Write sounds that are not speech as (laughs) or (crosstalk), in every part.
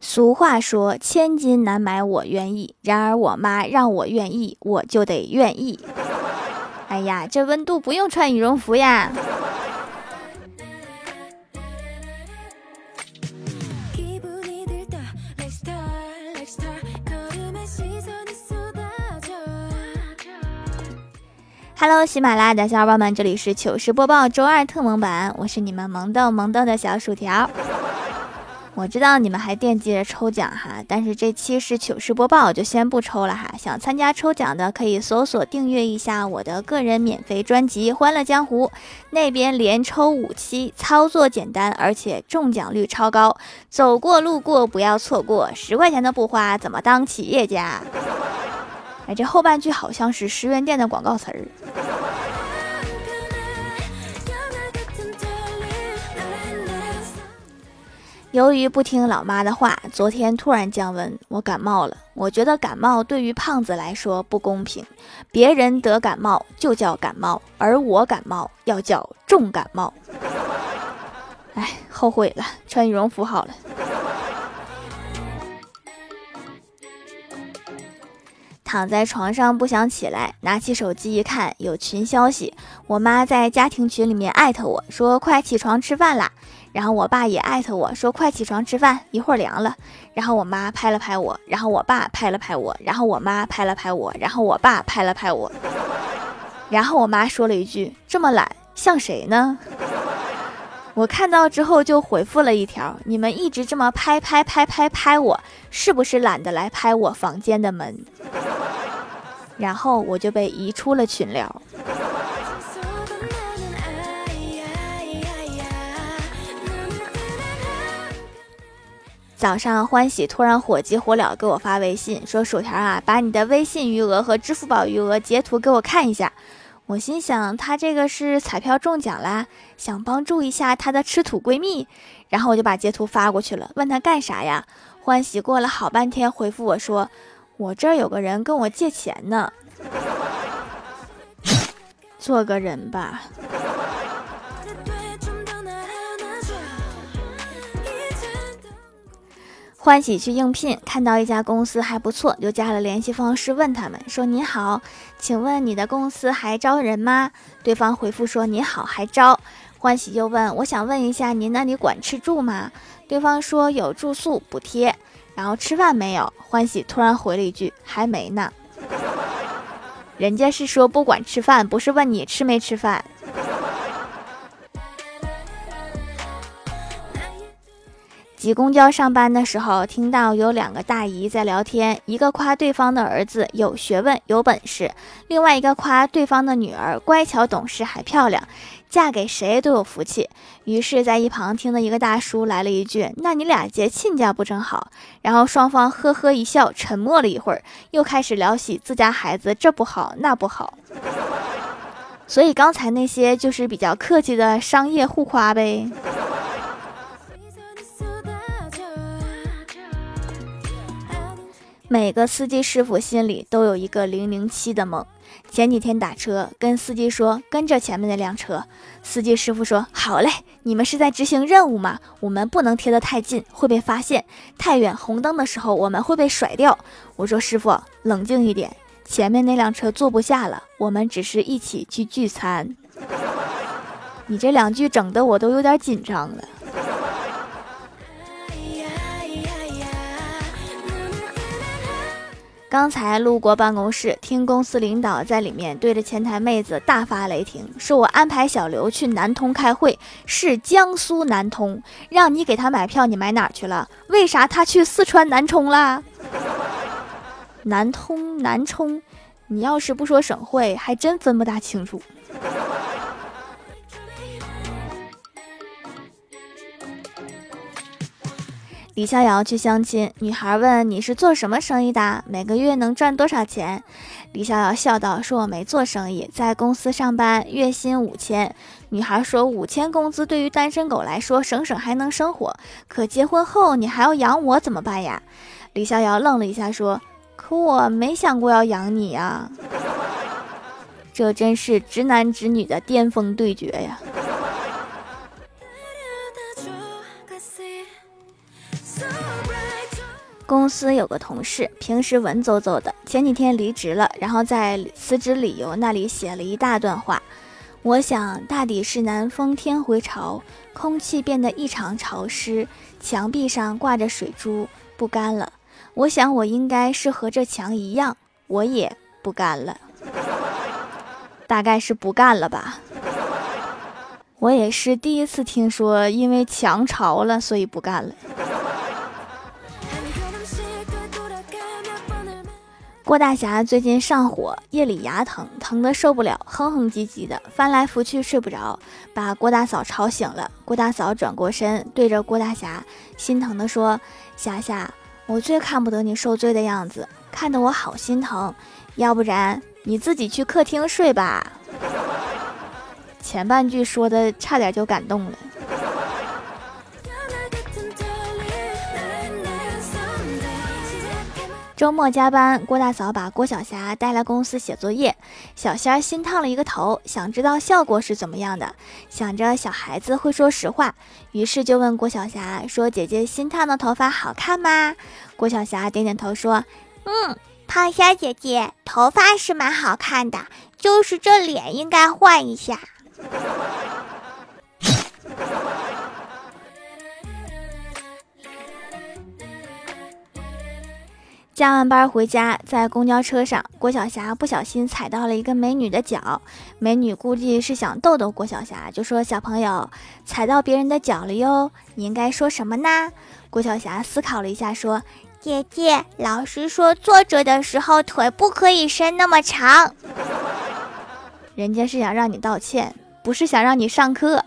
俗话说，千金难买我愿意。然而我妈让我愿意，我就得愿意。(laughs) 哎呀，这温度不用穿羽绒服呀。Hello，喜马拉雅的小伙伴们，这里是糗事播报周二特萌版，我是你们萌豆萌豆的小薯条。我知道你们还惦记着抽奖哈，但是这期是糗事播报，就先不抽了哈。想参加抽奖的可以搜索订阅一下我的个人免费专辑《欢乐江湖》，那边连抽五期，操作简单，而且中奖率超高，走过路过不要错过，十块钱都不花，怎么当企业家？(laughs) 哎，这后半句好像是十元店的广告词儿。由于不听老妈的话，昨天突然降温，我感冒了。我觉得感冒对于胖子来说不公平，别人得感冒就叫感冒，而我感冒要叫重感冒。哎，后悔了，穿羽绒服好了。躺在床上不想起来，拿起手机一看，有群消息。我妈在家庭群里面艾特我说：“快起床吃饭啦！”然后我爸也艾特我说：“快起床吃饭，一会儿凉了。”然后我妈拍了拍我，然后我爸拍了拍我，然后我妈拍了拍我，然后我爸拍了拍我。(laughs) 然后我妈说了一句：“这么懒，像谁呢？” (laughs) 我看到之后就回复了一条：“你们一直这么拍拍拍拍拍我，是不是懒得来拍我房间的门？” (laughs) 然后我就被移出了群聊。早上，欢喜突然火急火燎给我发微信说：“薯条啊，把你的微信余额和支付宝余额截图给我看一下。”我心想，他这个是彩票中奖啦，想帮助一下他的吃土闺蜜。然后我就把截图发过去了，问他干啥呀？欢喜过了好半天回复我说。我这儿有个人跟我借钱呢，(laughs) 做个人吧。欢喜去应聘，看到一家公司还不错，就加了联系方式，问他们说：“你好，请问你的公司还招人吗？”对方回复说：“你好，还招。”欢喜又问：“我想问一下，您那里管吃住吗？”对方说：“有住宿补贴。”然后吃饭没有？欢喜突然回了一句：“还没呢。”人家是说不管吃饭，不是问你吃没吃饭。挤公交上班的时候，听到有两个大姨在聊天，一个夸对方的儿子有学问、有本事，另外一个夸对方的女儿乖巧懂事还漂亮。嫁给谁都有福气。于是，在一旁听的一个大叔来了一句：“那你俩结亲家不正好？”然后双方呵呵一笑，沉默了一会儿，又开始聊起自家孩子这不好那不好。所以刚才那些就是比较客气的商业互夸呗。每个司机师傅心里都有一个零零七的梦。前几天打车，跟司机说跟着前面那辆车。司机师傅说：“好嘞，你们是在执行任务吗？我们不能贴得太近，会被发现；太远，红灯的时候我们会被甩掉。”我说：“师傅，冷静一点，前面那辆车坐不下了，我们只是一起去聚餐。”你这两句整的我都有点紧张了。刚才路过办公室，听公司领导在里面对着前台妹子大发雷霆，说我安排小刘去南通开会，是江苏南通，让你给他买票，你买哪儿去了？为啥他去四川南充了？(laughs) 南通南充，你要是不说省会，还真分不大清楚。李逍遥去相亲，女孩问：“你是做什么生意的？每个月能赚多少钱？”李逍遥笑道：“说我没做生意，在公司上班，月薪五千。”女孩说：“五千工资对于单身狗来说，省省还能生活，可结婚后你还要养我怎么办呀？”李逍遥愣了一下，说：“可我没想过要养你呀。(laughs) ”这真是直男直女的巅峰对决呀！公司有个同事，平时文绉绉的，前几天离职了，然后在辞职理由那里写了一大段话。我想，大抵是南风天回潮，空气变得异常潮湿，墙壁上挂着水珠，不干了。我想，我应该是和这墙一样，我也不干了。大概是不干了吧。我也是第一次听说，因为墙潮了，所以不干了。郭大侠最近上火，夜里牙疼，疼得受不了，哼哼唧唧的，翻来覆去睡不着，把郭大嫂吵醒了。郭大嫂转过身，对着郭大侠心疼地说：“侠侠，我最看不得你受罪的样子，看得我好心疼。要不然你自己去客厅睡吧。(laughs) ”前半句说的差点就感动了。周末加班，郭大嫂把郭晓霞带来公司写作业，小仙儿新烫了一个头，想知道效果是怎么样的。想着小孩子会说实话，于是就问郭晓霞说：“姐姐新烫的头发好看吗？”郭晓霞点点头说：“嗯，胖虾姐姐头发是蛮好看的，就是这脸应该换一下。” (laughs) 加完班回家，在公交车上，郭晓霞不小心踩到了一个美女的脚。美女估计是想逗逗郭晓霞，就说：“小朋友，踩到别人的脚了哟，你应该说什么呢？”郭晓霞思考了一下，说：“姐姐，老师说坐着的时候腿不可以伸那么长。(laughs) ”人家是想让你道歉，不是想让你上课。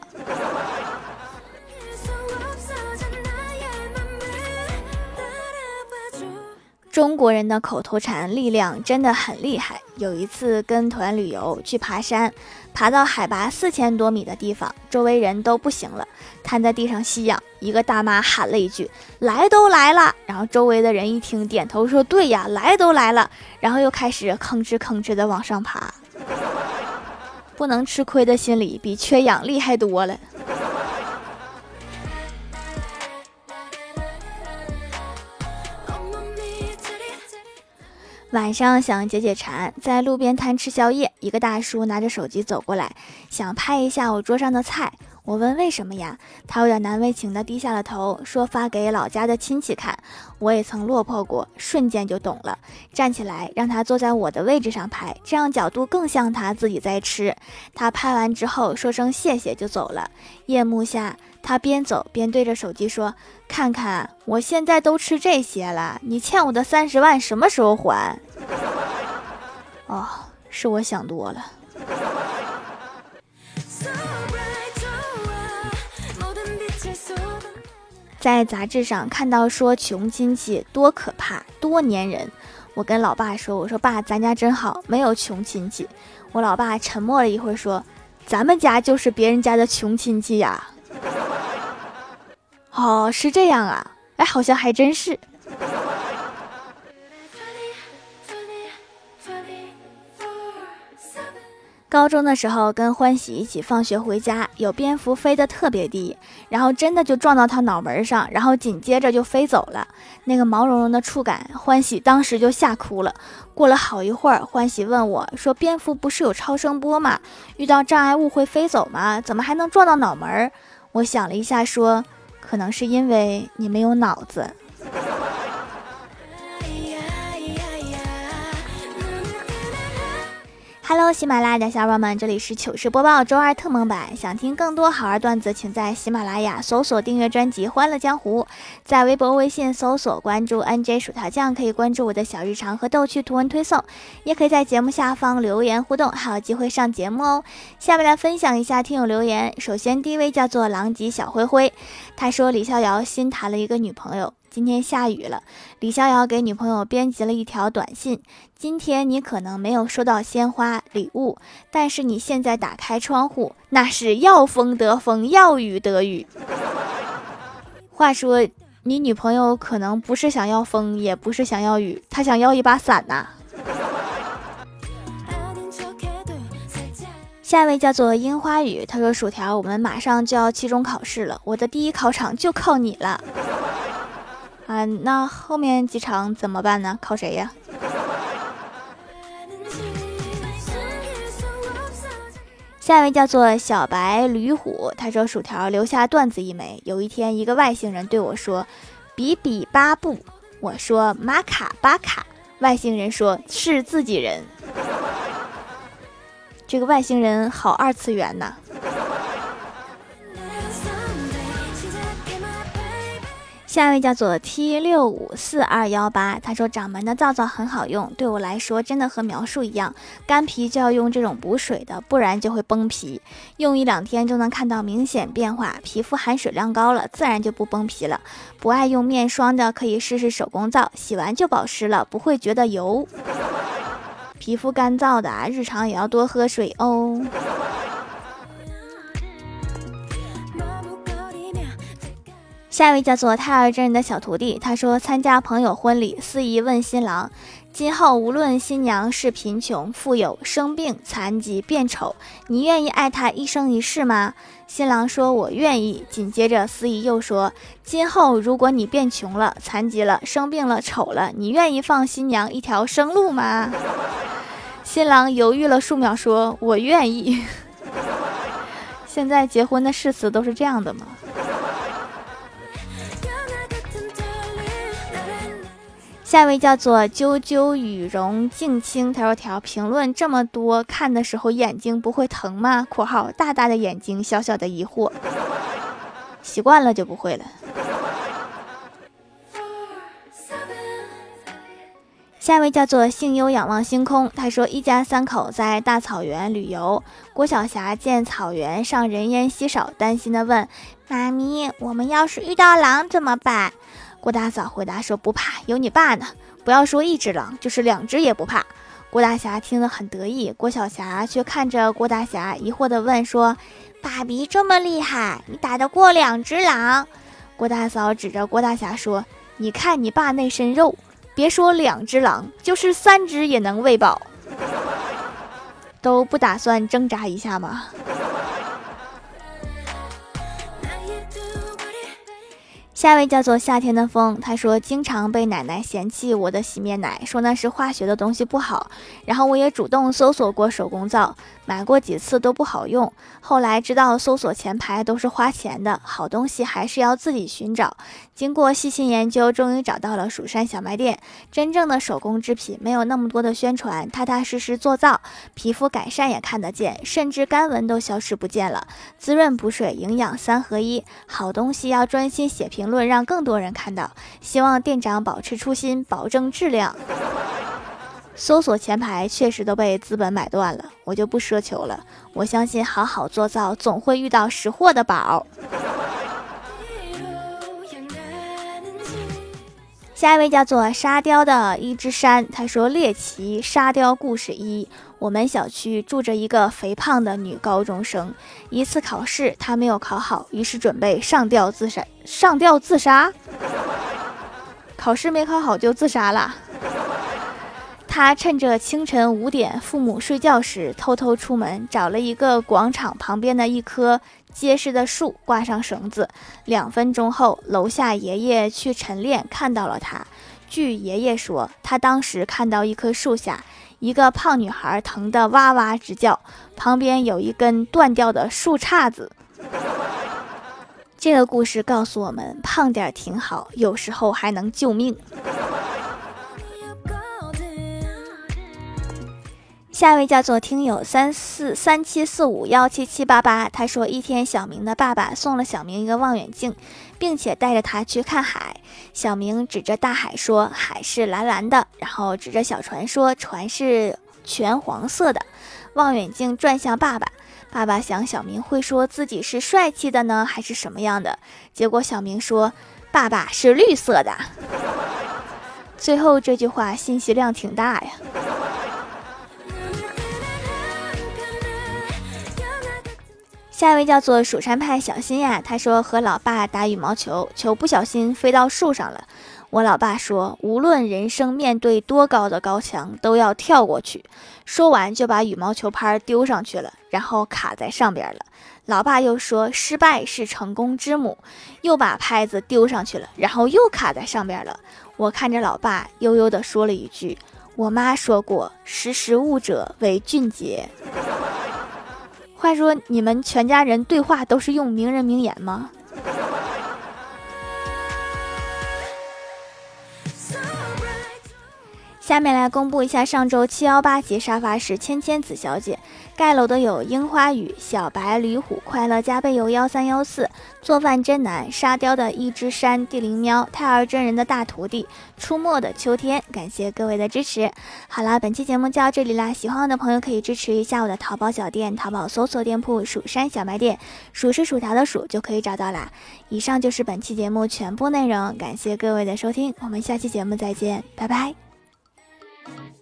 中国人的口头禅力量真的很厉害。有一次跟团旅游去爬山，爬到海拔四千多米的地方，周围人都不行了，瘫在地上吸氧。一个大妈喊了一句：“来都来了。”然后周围的人一听，点头说：“对呀，来都来了。”然后又开始吭哧吭哧的往上爬。不能吃亏的心理比缺氧厉害多了。晚上想解解馋，在路边摊吃宵夜，一个大叔拿着手机走过来，想拍一下我桌上的菜。我问为什么呀？他有点难为情的低下了头，说发给老家的亲戚看。我也曾落魄过，瞬间就懂了。站起来，让他坐在我的位置上拍，这样角度更像他自己在吃。他拍完之后说声谢谢就走了。夜幕下。他边走边对着手机说：“看看，我现在都吃这些了，你欠我的三十万什么时候还？” (laughs) 哦，是我想多了。在杂志上看到说穷亲戚多可怕，多粘人。我跟老爸说：“我说爸，咱家真好，没有穷亲戚。”我老爸沉默了一会儿说：“咱们家就是别人家的穷亲戚呀。”哦，是这样啊，哎，好像还真是。高中的时候跟欢喜一起放学回家，有蝙蝠飞得特别低，然后真的就撞到他脑门上，然后紧接着就飞走了。那个毛茸茸的触感，欢喜当时就吓哭了。过了好一会儿，欢喜问我说：“蝙蝠不是有超声波吗？遇到障碍物会飞走吗？怎么还能撞到脑门？”我想了一下说。可能是因为你没有脑子。Hello，喜马拉雅的小伙伴们，这里是糗事播报周二特蒙版。想听更多好玩段子，请在喜马拉雅搜索订阅专辑《欢乐江湖》，在微博、微信搜索关注 NJ 薯条酱，可以关注我的小日常和逗趣图文推送，也可以在节目下方留言互动，还有机会上节目哦。下面来分享一下听友留言。首先，第一位叫做狼藉小灰灰，他说李逍遥新谈了一个女朋友。今天下雨了，李逍遥给女朋友编辑了一条短信：今天你可能没有收到鲜花礼物，但是你现在打开窗户，那是要风得风，要雨得雨。(laughs) 话说，你女朋友可能不是想要风，也不是想要雨，她想要一把伞呐。下一位叫做樱花雨，他说：“薯条，我们马上就要期中考试了，我的第一考场就靠你了。”啊，那后面几场怎么办呢？靠谁呀？(laughs) 下一位叫做小白驴虎，他说薯条留下段子一枚。有一天，一个外星人对我说：“比比巴布。”我说：“马卡巴卡。”外星人说：“是自己人。” (laughs) 这个外星人好二次元呐。下一位叫做 T 六五四二幺八，他说掌门的皂皂很好用，对我来说真的和描述一样，干皮就要用这种补水的，不然就会崩皮。用一两天就能看到明显变化，皮肤含水量高了，自然就不崩皮了。不爱用面霜的可以试试手工皂，洗完就保湿了，不会觉得油。皮肤干燥的啊，日常也要多喝水哦。下一位叫做太儿真人的小徒弟，他说参加朋友婚礼，司仪问新郎：“今后无论新娘是贫穷、富有、生病、残疾、变丑，你愿意爱她一生一世吗？”新郎说：“我愿意。”紧接着司仪又说：“今后如果你变穷了、残疾了、生病了、丑了，你愿意放新娘一条生路吗？”新郎犹豫了数秒，说：“我愿意。(laughs) ”现在结婚的誓词都是这样的吗？下一位叫做啾啾羽绒静清，他说：“条评论这么多，看的时候眼睛不会疼吗？”（括号大大的眼睛，小小的疑惑，(laughs) 习惯了就不会了。）下一位叫做幸优仰望星空，他说：“一家三口在大草原旅游，郭晓霞见草原上人烟稀少，担心的问：妈咪，我们要是遇到狼怎么办？”郭大嫂回答说：“不怕，有你爸呢。不要说一只狼，就是两只也不怕。”郭大侠听得很得意，郭晓霞却看着郭大侠，疑惑地问说：“爸比这么厉害，你打得过两只狼？”郭大嫂指着郭大侠说：“你看你爸那身肉，别说两只狼，就是三只也能喂饱。都不打算挣扎一下吗？”下一位叫做夏天的风，他说经常被奶奶嫌弃我的洗面奶，说那是化学的东西不好。然后我也主动搜索过手工皂，买过几次都不好用。后来知道搜索前排都是花钱的，好东西还是要自己寻找。经过细心研究，终于找到了蜀山小卖店，真正的手工制品，没有那么多的宣传，踏踏实实做造，皮肤改善也看得见，甚至干纹都消失不见了，滋润补水，营养三合一，好东西要专心写评。论让更多人看到，希望店长保持初心，保证质量。搜索前排确实都被资本买断了，我就不奢求了。我相信好好做造，总会遇到识货的宝。下一位叫做沙雕的一只山，他说猎奇沙雕故事一。我们小区住着一个肥胖的女高中生，一次考试她没有考好，于是准备上吊自杀。上吊自杀？考试没考好就自杀了？他趁着清晨五点父母睡觉时，偷偷出门，找了一个广场旁边的一棵结实的树，挂上绳子。两分钟后，楼下爷爷去晨练，看到了他。据爷爷说，他当时看到一棵树下。一个胖女孩疼得哇哇直叫，旁边有一根断掉的树杈子。这个故事告诉我们，胖点挺好，有时候还能救命。下一位叫做听友三四三七四五幺七七八八，他说一天小明的爸爸送了小明一个望远镜，并且带着他去看海。小明指着大海说：“海是蓝蓝的。”然后指着小船说：“船是全黄色的。”望远镜转向爸爸，爸爸想小明会说自己是帅气的呢，还是什么样的？结果小明说：“爸爸是绿色的。(laughs) ”最后这句话信息量挺大呀。下一位叫做蜀山派小新呀，他说和老爸打羽毛球，球不小心飞到树上了。我老爸说，无论人生面对多高的高墙，都要跳过去。说完就把羽毛球拍丢上去了，然后卡在上边了。老爸又说，失败是成功之母，又把拍子丢上去了，然后又卡在上边了。我看着老爸，悠悠地说了一句：“我妈说过，识时务者为俊杰。”话说，你们全家人对话都是用名人名言吗？下面来公布一下上周七幺八级沙发是芊芊子小姐，盖楼的有樱花雨、小白、驴虎、快乐加倍有幺三幺四、做饭真难、沙雕的一只山、地灵喵、太儿真人的大徒弟、出没的秋天，感谢各位的支持。好了，本期节目就到这里啦，喜欢我的朋友可以支持一下我的淘宝小店，淘宝搜索店铺“蜀山小卖店”，数是薯条的数就可以找到啦。以上就是本期节目全部内容，感谢各位的收听，我们下期节目再见，拜拜。Thank you.